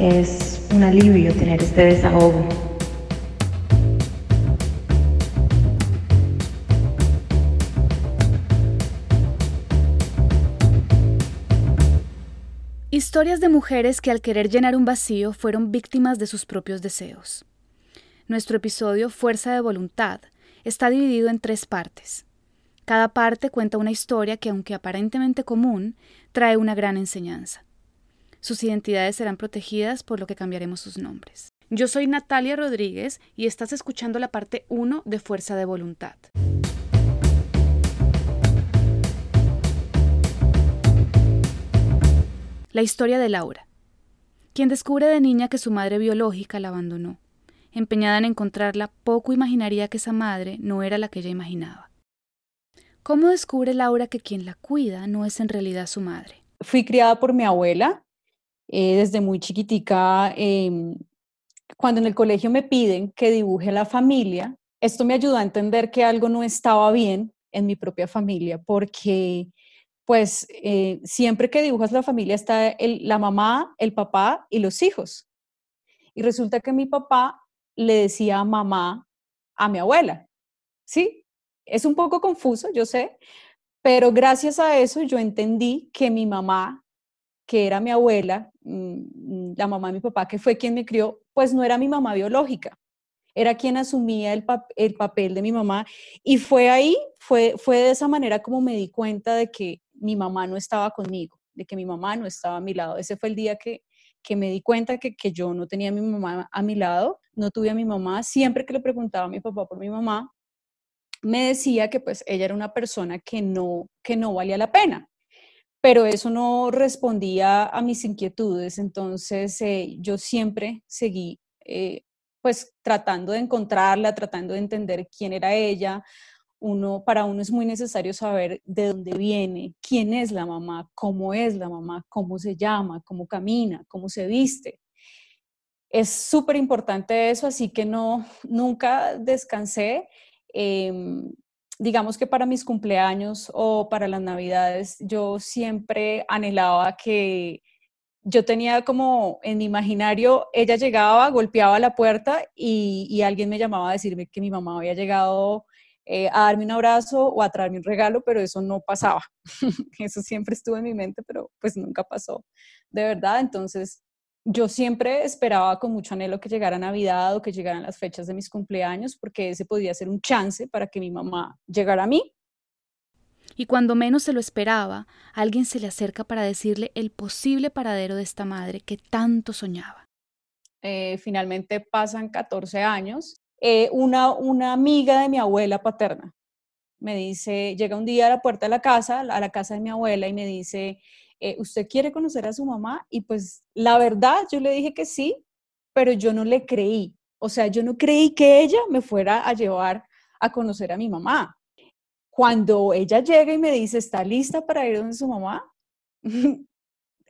Es un alivio tener este desahogo. Historias de mujeres que al querer llenar un vacío fueron víctimas de sus propios deseos. Nuestro episodio Fuerza de Voluntad está dividido en tres partes. Cada parte cuenta una historia que, aunque aparentemente común, trae una gran enseñanza. Sus identidades serán protegidas por lo que cambiaremos sus nombres. Yo soy Natalia Rodríguez y estás escuchando la parte 1 de Fuerza de Voluntad. La historia de Laura, quien descubre de niña que su madre biológica la abandonó. Empeñada en encontrarla, poco imaginaría que esa madre no era la que ella imaginaba. ¿Cómo descubre Laura que quien la cuida no es en realidad su madre? Fui criada por mi abuela eh, desde muy chiquitica. Em, cuando en el colegio me piden que dibuje la familia, esto me ayudó a entender que algo no estaba bien en mi propia familia, porque pues eh, siempre que dibujas la familia está la mamá, el papá y los hijos. Y resulta que mi papá le decía mamá a mi abuela, ¿sí? Es un poco confuso, yo sé, pero gracias a eso yo entendí que mi mamá, que era mi abuela, mm, la mamá de mi papá, que fue quien me crió, pues no era mi mamá biológica, era quien asumía el, el papel de mi mamá. Y fue ahí, fue, fue de esa manera como me di cuenta de que mi mamá no estaba conmigo, de que mi mamá no estaba a mi lado. Ese fue el día que, que me di cuenta que, que yo no tenía a mi mamá a mi lado, no tuve a mi mamá. Siempre que le preguntaba a mi papá por mi mamá, me decía que pues ella era una persona que no, que no valía la pena, pero eso no respondía a mis inquietudes, entonces eh, yo siempre seguí eh, pues tratando de encontrarla, tratando de entender quién era ella. Uno, para uno es muy necesario saber de dónde viene, quién es la mamá, cómo es la mamá, cómo se llama, cómo camina, cómo se viste. Es súper importante eso, así que no, nunca descansé Em, digamos que para mis cumpleaños o para las navidades, yo siempre anhelaba que yo tenía como en mi imaginario, ella llegaba, golpeaba la puerta y, alguien me llamaba a decirme que mi mamá había llegado eh, a darme un abrazo o a traerme un regalo, pero eso no pasaba. eso siempre estuvo en mi mente, pero pues nunca pasó. De verdad, entonces yo siempre esperaba con mucho anhelo que llegara Navidad o que llegaran las fechas de mis cumpleaños, porque ese podía ser un chance para que mi mamá llegara a mí. Y cuando menos se lo esperaba, alguien se le acerca para decirle el posible paradero de esta madre que tanto soñaba. Eh, finalmente pasan 14 años. Eh, una, una amiga de mi abuela paterna me dice, llega un día a la puerta de la casa, a la casa de mi abuela, y me dice, eh, ¿usted quiere conocer a su mamá? Y pues la verdad, yo le dije que sí, pero yo no le creí. O sea, yo no creí que ella me fuera a llevar a conocer a mi mamá. Cuando ella llega y me dice, ¿está lista para ir donde su mamá?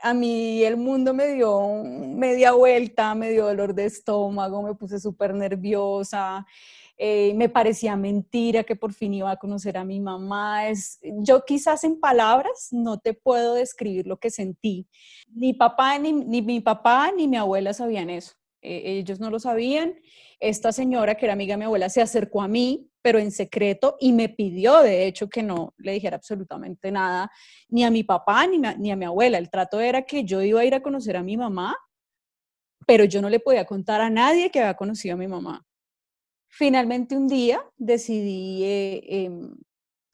a mí el mundo me dio media vuelta, me dio dolor de estómago, me puse súper nerviosa. Eh, me parecía mentira que por fin iba a conocer a mi mamá. Es, yo quizás en palabras no te puedo describir lo que sentí. Ni papá, ni, ni mi papá, ni mi abuela sabían eso. Eh, ellos no lo sabían. Esta señora, que era amiga de mi abuela, se acercó a mí, pero en secreto, y me pidió, de hecho, que no le dijera absolutamente nada, ni a mi papá, ni, ni a mi abuela. El trato era que yo iba a ir a conocer a mi mamá, pero yo no le podía contar a nadie que había conocido a mi mamá. Finalmente un día decidí, eh, em,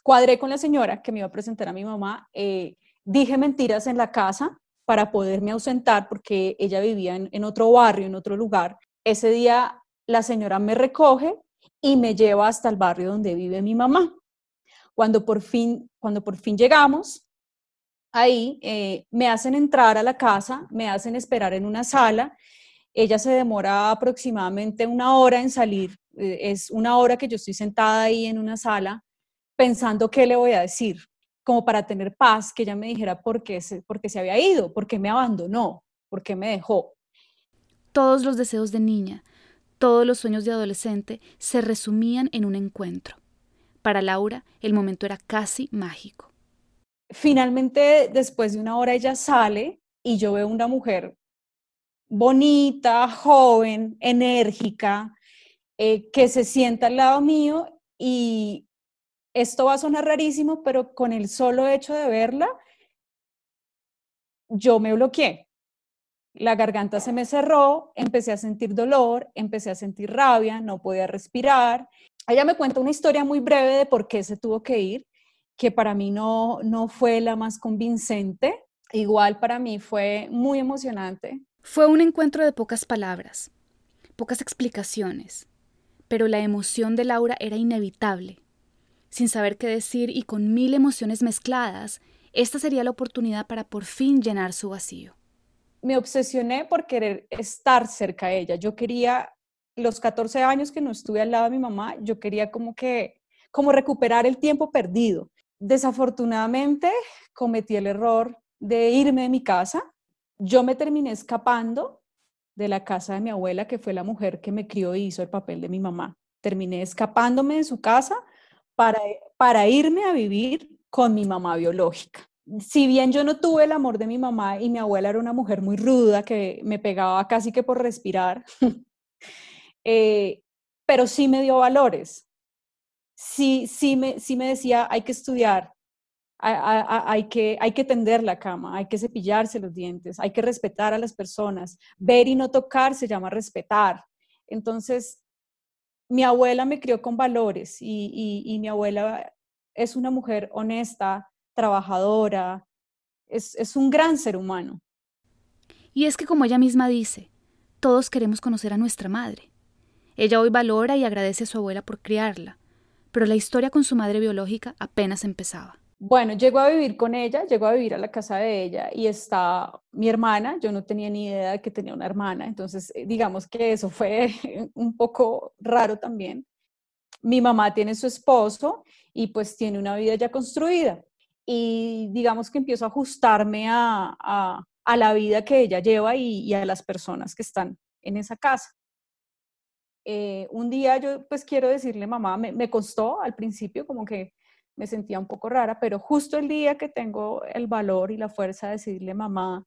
cuadré con la señora que me iba a presentar a mi mamá, eh, dije mentiras en la casa para poderme ausentar porque ella vivía en, otro barrio, en otro lugar. Ese día la señora me recoge y me lleva hasta el barrio donde vive mi mamá. Cuando por fin, cuando por fin llegamos, ahí eh, me hacen entrar a la casa, me hacen esperar en una sala. Ella se demora aproximadamente una hora en salir eh, es una hora que yo estoy sentada ahí en una sala pensando qué le voy a decir, como para tener paz, que ella me dijera por qué se, por qué se había ido, por qué me abandonó, por qué me dejó. Todos los deseos de niña, todos los sueños de adolescente se resumían en un encuentro. Para Laura, el momento era casi mágico. Finalmente, después de una hora, ella sale y yo veo una mujer bonita, joven, enérgica, eh, que se sienta al lado mío y esto va a sonar rarísimo, pero con el solo hecho de verla, yo me bloqueé. La garganta se me cerró, empecé a sentir dolor, empecé a sentir rabia, no podía respirar. Ella me cuenta una historia muy breve de por qué se tuvo que ir, que para mí no, no fue la más convincente. Igual para mí fue muy emocionante. Fue un encuentro de pocas palabras, pocas explicaciones, pero la emoción de Laura era inevitable. Sin saber qué decir y con mil emociones mezcladas, esta sería la oportunidad para por fin llenar su vacío. Me obsesioné por querer estar cerca de ella. Yo quería, los 14 años que no estuve al lado de mi mamá, yo quería como que, como recuperar el tiempo perdido. Desafortunadamente cometí el error de irme de mi casa. Yo me terminé escapando de la casa de mi abuela, que fue la mujer que me crió y hizo el papel de mi mamá. Terminé escapándome de su casa para, para irme a vivir con mi mamá biológica. Si bien yo no tuve el amor de mi mamá y mi abuela era una mujer muy ruda que me pegaba casi que por respirar, eh, pero sí me dio valores. Sí, sí, me, sí me decía, hay que estudiar, hay, que, hay que tender la cama, hay que cepillarse los dientes, hay que respetar a las personas. Ver y no tocar se llama respetar. Entonces, mi abuela me crió con valores y, mi abuela es una mujer honesta, trabajadora, es, es un gran ser humano. Y es que como ella misma dice, todos queremos conocer a nuestra madre. Ella hoy valora y agradece a su abuela por criarla, pero la historia con su madre biológica apenas empezaba. Bueno, llego a vivir con ella, llego a vivir a la casa de ella y está mi hermana, yo no tenía ni idea de que tenía una hermana, entonces eh, digamos que eso fue un poco raro también. Mi mamá tiene su esposo y pues tiene una vida ya construida y digamos que empiezo a ajustarme a, la vida que ella lleva y, a las personas que están en esa casa. Eh, un día yo pues quiero decirle, mamá, me, me costó al principio como que me sentía un poco rara, pero justo el día que tengo el valor y la fuerza de decirle mamá,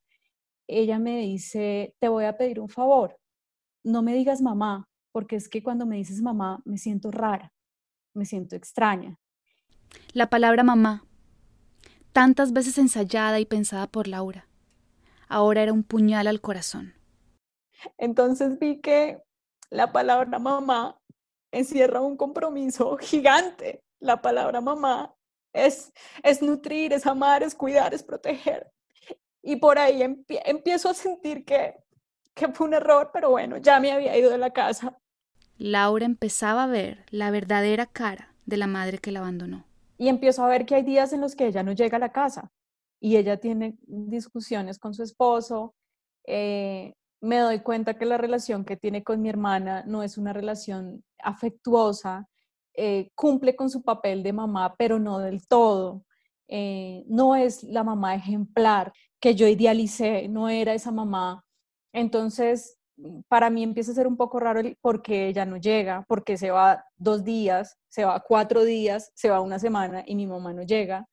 ella me dice, te voy a pedir un favor, no me digas mamá, porque es que cuando me dices mamá me siento rara, me siento extraña. La palabra mamá, tantas veces ensayada y pensada por Laura, ahora era un puñal al corazón. Entonces vi que la palabra mamá encierra un compromiso gigante la palabra mamá es, es nutrir, es amar, es cuidar, es proteger. Y por ahí empiezo a sentir que, que fue un error, pero bueno, ya me había ido de la casa. Laura empezaba a ver la verdadera cara de la madre que la abandonó. Y empiezo a ver que hay días en los que ella no llega a la casa y ella tiene discusiones con su esposo. Eh, me doy cuenta que la relación que tiene con mi hermana no es una relación afectuosa, eh, cumple con su papel de mamá, pero no del todo. Eh, no es la mamá ejemplar que yo idealicé, no era esa mamá. Entonces, para mí empieza a ser un poco raro porque ella no llega, porque se va dos días, se va cuatro días, se va una semana y mi mamá no llega.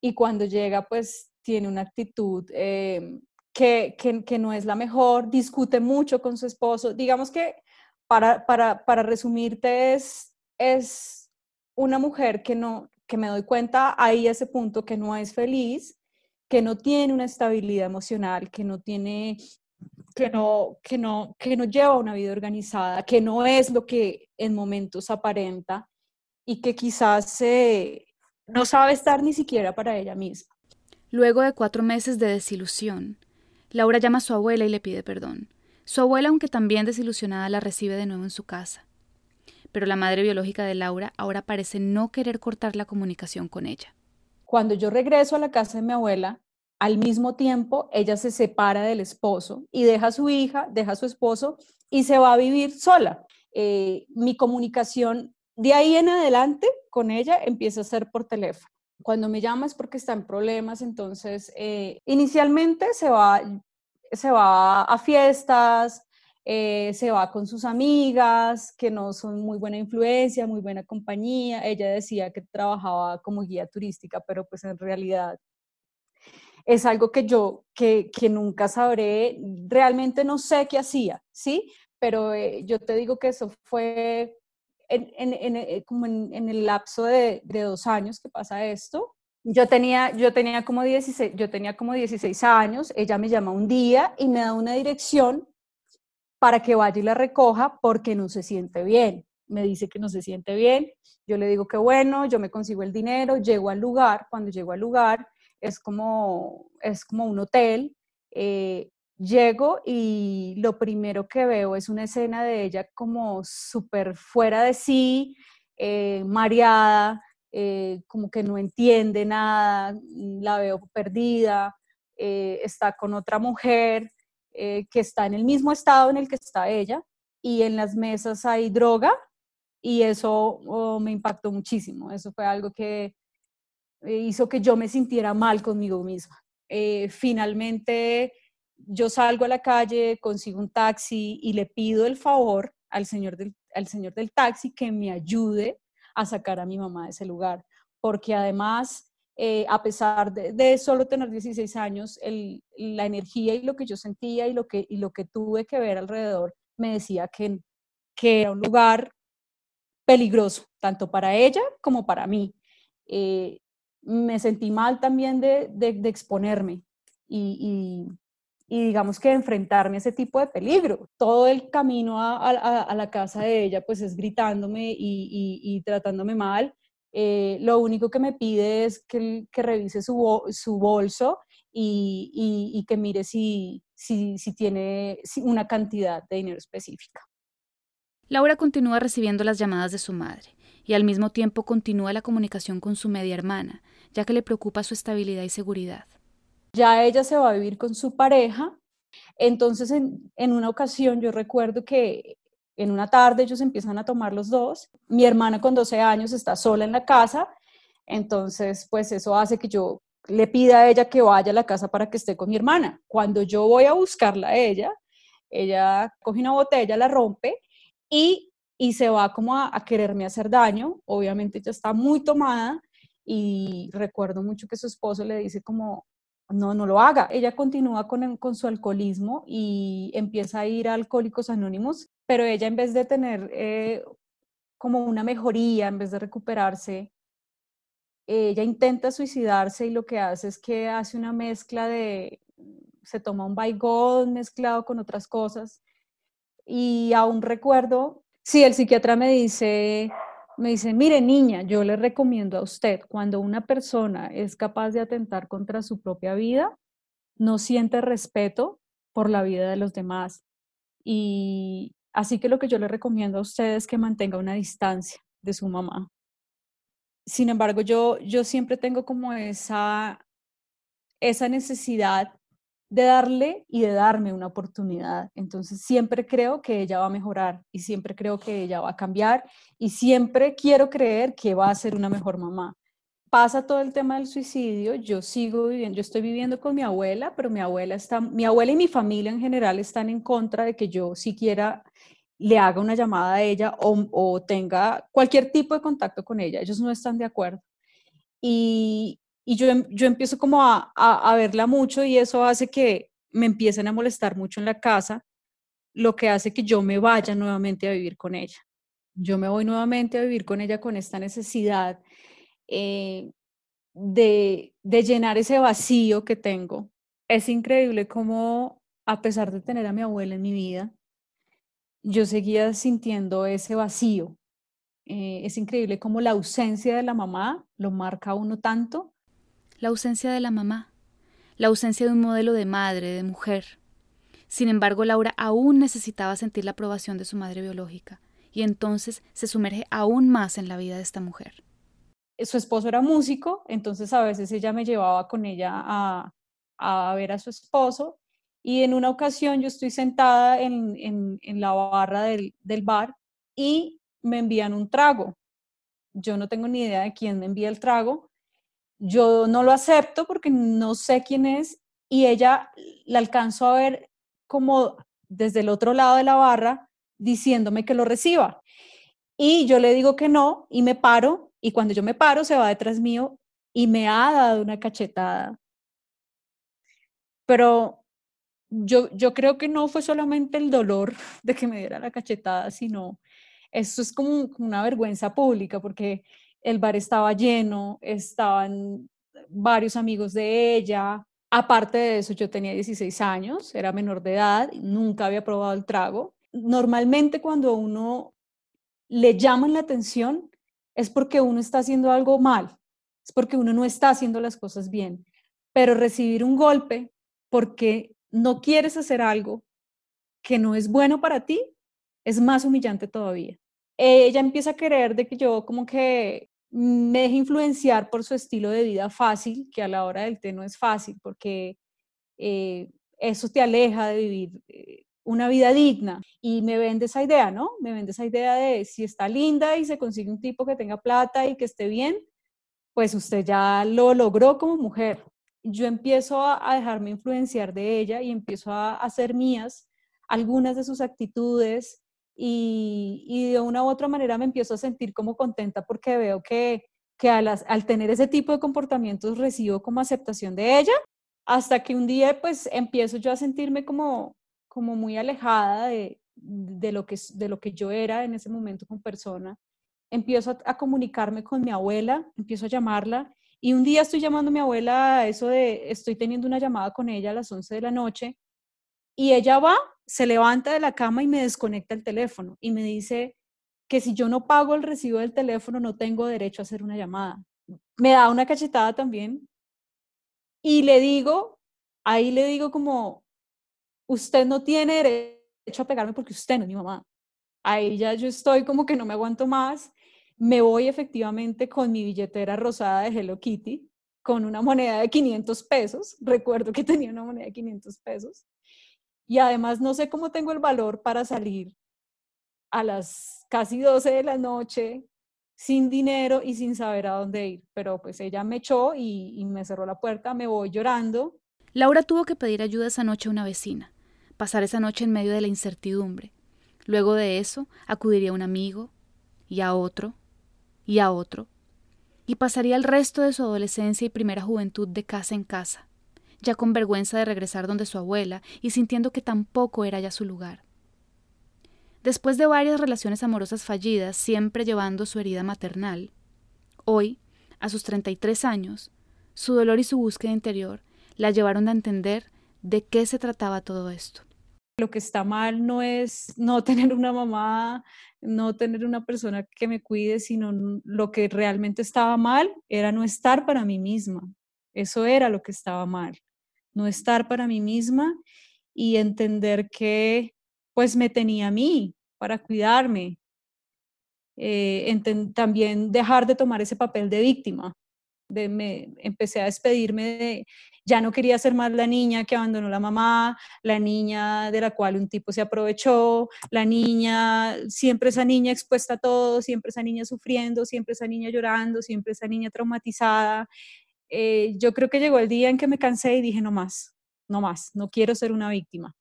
Y cuando llega, pues tiene una actitud eh, que, que, no es la mejor, discute mucho con su esposo. Digamos que para, para, para resumirte es es una mujer que no, que me doy cuenta ahí a ese punto que no es feliz, que no tiene una estabilidad emocional, que no tiene, que no, que no, que no lleva una vida organizada, que no es lo que en momentos aparenta y que quizás no sabe estar ni siquiera para ella misma. Luego de cuatro meses de desilusión, Laura llama a su abuela y le pide perdón. Su abuela, aunque también desilusionada, la recibe de nuevo en su casa pero la madre biológica de Laura ahora parece no querer cortar la comunicación con ella. Cuando yo regreso a la casa de mi abuela, al mismo tiempo ella se separa del esposo y deja a su hija, deja a su esposo y se va a vivir sola. Eh, mi comunicación de ahí en adelante con ella empieza a ser por teléfono. Cuando me llama es porque está en problemas, entonces eh, inicialmente se va, se va a fiestas, eh, se va con sus amigas, que no son muy buena influencia, muy buena compañía. Ella decía que trabajaba como guía turística, pero pues en realidad es algo que yo, que, que nunca sabré, realmente no sé qué hacía, ¿sí? Pero eh, yo te digo que eso fue en, en, en, eh, como en, el lapso de, de, dos años que pasa esto. Yo tenía, yo, tenía como 16, yo tenía como 16 años, ella me llama un día y me da una dirección para que vaya y la recoja porque no se siente bien. Me dice que no se siente bien, yo le digo que bueno, yo me consigo el dinero, llego al lugar, cuando llego al lugar es como, es como un hotel. Eh, llego y lo primero que veo es una escena de ella como súper fuera de sí, eh, mareada, eh, como que no entiende nada, la veo perdida, está con otra mujer que está en el mismo estado en el que está ella y en las mesas hay droga y eso oh, me impactó muchísimo, eso fue algo que eh, hizo que yo me sintiera mal conmigo misma. Eh, finalmente yo salgo a la calle, consigo un taxi y le pido el favor al señor del, al señor del taxi que me ayude a sacar a mi mamá de ese lugar, porque además, eh, a pesar de, solo tener 16 años, la energía y lo que yo sentía y lo que, tuve que ver alrededor me decía que, era un lugar peligroso, tanto para ella como para mí me sentí mal también de, exponerme y, digamos que enfrentarme a ese tipo de peligro. Todo el camino a, la casa de ella pues es gritándome y tratándome mal. Eh, lo único que me pide es que, que revise su, su bolso y, que mire si, si, si tiene una cantidad de dinero específica. Laura continúa recibiendo las llamadas de su madre y al mismo tiempo continúa la comunicación con su media hermana, ya que le preocupa su estabilidad y seguridad. Ya ella se va a vivir con su pareja, entonces en, en una ocasión yo recuerdo que en una tarde ellos empiezan a tomar los dos, mi hermana con 12 años está sola en la casa, entonces pues eso hace que yo le pida a ella que vaya a la casa para que esté con mi hermana. Cuando yo voy a buscarla a ella, ella coge una botella, la rompe y y se va como a, quererme hacer daño. Obviamente ya está muy tomada y recuerdo mucho que su esposo le dice como, no, no lo haga. Ella continúa con, con su alcoholismo y empieza a ir a Alcohólicos Anónimos, pero ella en vez de tener eh, como una mejoría, en vez de recuperarse, ella intenta suicidarse y lo que hace es que hace una mezcla de, se toma un baigón mezclado con otras cosas. Y aún recuerdo Sí, el psiquiatra me dice, me dice, mire niña, yo le recomiendo a usted, cuando una persona es capaz de atentar contra su propia vida, no siente respeto por la vida de los demás. Y así que lo que yo le recomiendo a usted es que mantenga una distancia de su mamá. Sin embargo, yo, yo siempre tengo como esa, esa necesidad de darle y de darme una oportunidad. Entonces siempre creo que ella va a mejorar y siempre creo que ella va a cambiar y siempre quiero creer que va a ser una mejor mamá. Pasa todo el tema del suicidio, yo sigo viviendo, yo estoy viviendo con mi abuela, pero mi abuela está, mi abuela y mi familia en general están en contra de que yo siquiera le haga una llamada a ella o, o tenga cualquier tipo de contacto con ella. Ellos no están de acuerdo. Y, y yo, em, yo empiezo como a, a, verla mucho y eso hace que me empiecen a molestar mucho en la casa, lo que hace que yo me vaya nuevamente a vivir con ella. Yo me voy nuevamente a vivir con ella con esta necesidad eh, de, de llenar ese vacío que tengo. Es increíble cómo, a pesar de tener a mi abuela en mi vida, yo seguía sintiendo ese vacío. Eh, es increíble cómo la ausencia de la mamá lo marca a uno tanto la ausencia de la mamá, la ausencia de un modelo de madre, de mujer. Sin embargo, Laura aún necesitaba sentir la aprobación de su madre biológica, y entonces se sumerge aún más en la vida de esta mujer. Su esposo era músico, entonces a veces ella me llevaba con ella a, ver a su esposo, y en una ocasión yo estoy sentada en, en, en la barra del, del bar y me envían un trago. Yo no tengo ni idea de quién me envía el trago, yo no lo acepto porque no sé quién es y ella la alcanzo a ver como desde el otro lado de la barra diciéndome que lo reciba. Y yo le digo que no y me paro y cuando yo me paro se va detrás mío y me ha dado una cachetada Pero yo, yo creo que no fue solamente el dolor de que me diera la cachetada, sino esto es como, una vergüenza pública porque el bar estaba lleno, estaban varios amigos de ella. Aparte de eso, yo tenía 16 años, era menor de edad, nunca había probado el trago. Normalmente cuando uno le llaman la atención es porque uno está haciendo algo mal, es porque uno no está haciendo las cosas bien. Pero recibir un golpe porque no quieres hacer algo que no es bueno para ti, es más humillante todavía. Ella empieza a querer de que yo como que me deje influenciar por su estilo de vida fácil, que a la hora del té no es fácil, porque eh, eso te aleja de vivir eh, una vida digna. Y me vende esa idea, ¿no? Me vende esa idea de si está linda y se consigue un tipo que tenga plata y que esté bien, pues usted ya lo logró como mujer yo empiezo a, dejarme influenciar de ella y empiezo a, hacer mías algunas de sus actitudes y, de una u otra manera me empiezo a sentir como contenta porque veo que, que al tener ese tipo de comportamientos recibo como aceptación de ella, hasta que un día pues empiezo yo a sentirme como, como muy alejada de, de, lo que, de lo que yo era en ese momento como persona. Empiezo a, a comunicarme con mi abuela, empiezo a llamarla y un día estoy llamando a mi abuela, eso de, estoy teniendo una llamada con ella a las 11 de la noche, y ella va, se levanta de la cama y me desconecta el teléfono y me dice que si yo no pago el recibo del teléfono no tengo derecho a hacer una llamada. Me da una cachetada también y le digo, ahí le digo como, usted no tiene derecho a pegarme porque usted no es mi mamá. Ahí ya yo estoy como que no me aguanto más me voy efectivamente con mi billetera rosada de Hello Kitty, con una moneda de 500 pesos, recuerdo que tenía una moneda de 500 pesos, y además no sé cómo tengo el valor para salir a las casi 12 de la noche sin dinero y sin saber a dónde ir, pero pues ella me echó y, y me cerró la puerta, me voy llorando. Laura tuvo que pedir ayuda esa noche a una vecina, pasar esa noche en medio de la incertidumbre. Luego de eso, acudiría a un amigo y a otro y a otro, y pasaría el resto de su adolescencia y primera juventud de casa en casa, ya con vergüenza de regresar donde su abuela y sintiendo que tampoco era ya su lugar. Después de varias relaciones amorosas fallidas, siempre llevando su herida maternal, hoy, a sus 33 años, su dolor y su búsqueda interior la llevaron a entender de qué se trataba todo esto. Lo que está mal no es no tener una mamá, no tener una persona que me cuide, sino lo que realmente estaba mal era no estar para mí misma. Eso era lo que estaba mal, no estar para mí misma y entender que pues me tenía a mí para cuidarme. Eh, también dejar de tomar ese papel de víctima. De, me, empecé a despedirme de, ya no quería ser más la niña que abandonó la mamá, la niña de la cual un tipo se aprovechó, la niña, siempre esa niña expuesta a todo, siempre esa niña sufriendo, siempre esa niña llorando, siempre esa niña traumatizada. Eh, yo creo que llegó el día en que me cansé y dije, no más, no más, no quiero ser una víctima.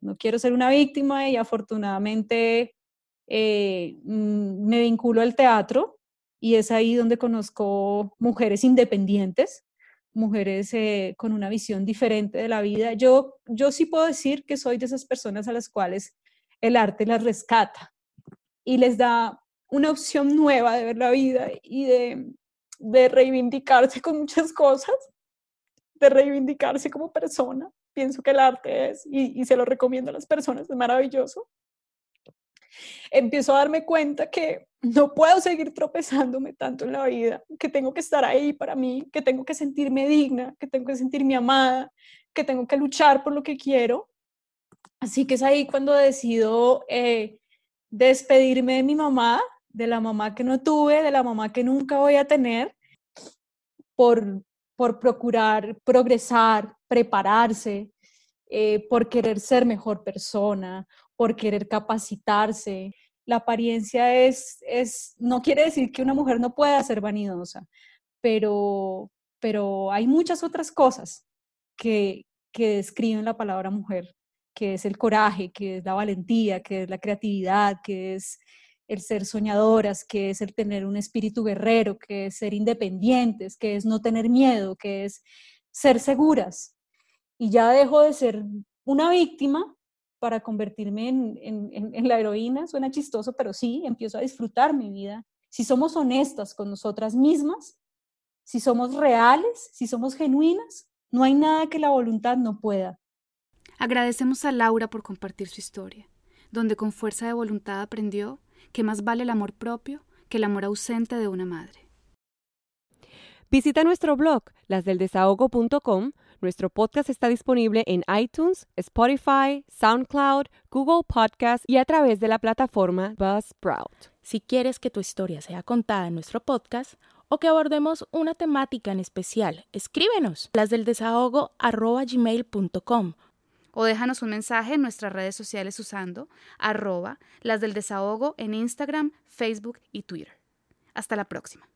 No quiero ser una víctima y afortunadamente eh, mm, me vinculo al teatro y es ahí donde conozco mujeres independientes mujeres eh, con una visión diferente de la vida. Yo, yo sí puedo decir que soy de esas personas a las cuales el arte las rescata y les da una opción nueva de ver la vida y de, de reivindicarse con muchas cosas, de reivindicarse como persona. Pienso que el arte es, y, se lo recomiendo a las personas, es maravilloso empiezo a darme cuenta que no puedo seguir tropezándome tanto en la vida, que tengo que estar ahí para mí, que tengo que sentirme digna, que tengo que sentirme amada, que tengo que luchar por lo que quiero. Así que es ahí cuando decido eh, despedirme de mi mamá, de la mamá que no tuve, de la mamá que nunca voy a tener, por, por procurar progresar, prepararse, eh, por querer ser mejor persona, por querer capacitarse. La apariencia es, es, no quiere decir que una mujer no pueda ser vanidosa, pero, pero hay muchas otras cosas que, que describen la palabra mujer, que es el coraje, que es la valentía, que es la creatividad, que es el ser soñadoras, que es el tener un espíritu guerrero, que es ser independientes, que es no tener miedo, que es ser seguras. y ya dejo de ser una víctima para convertirme en, la heroína. Suena chistoso, pero sí, empiezo a disfrutar mi vida. Si somos honestas con nosotras mismas, si somos reales, si somos genuinas, no hay nada que la voluntad no pueda. Agradecemos a Laura por compartir su historia, donde con fuerza de voluntad aprendió que más vale el amor propio que el amor ausente de una madre. Visita nuestro blog, lasdeldesahogo.com. Nuestro podcast está disponible en iTunes, Spotify, SoundCloud, Google Podcast y a través de la plataforma Buzzsprout. Si quieres que tu historia sea contada en nuestro podcast o que abordemos una temática en especial, escríbenos lasdeldesahogo.gmail.com o déjanos un mensaje en nuestras redes sociales usando arroba las del desahogo en Instagram, Facebook y Twitter. Hasta la próxima.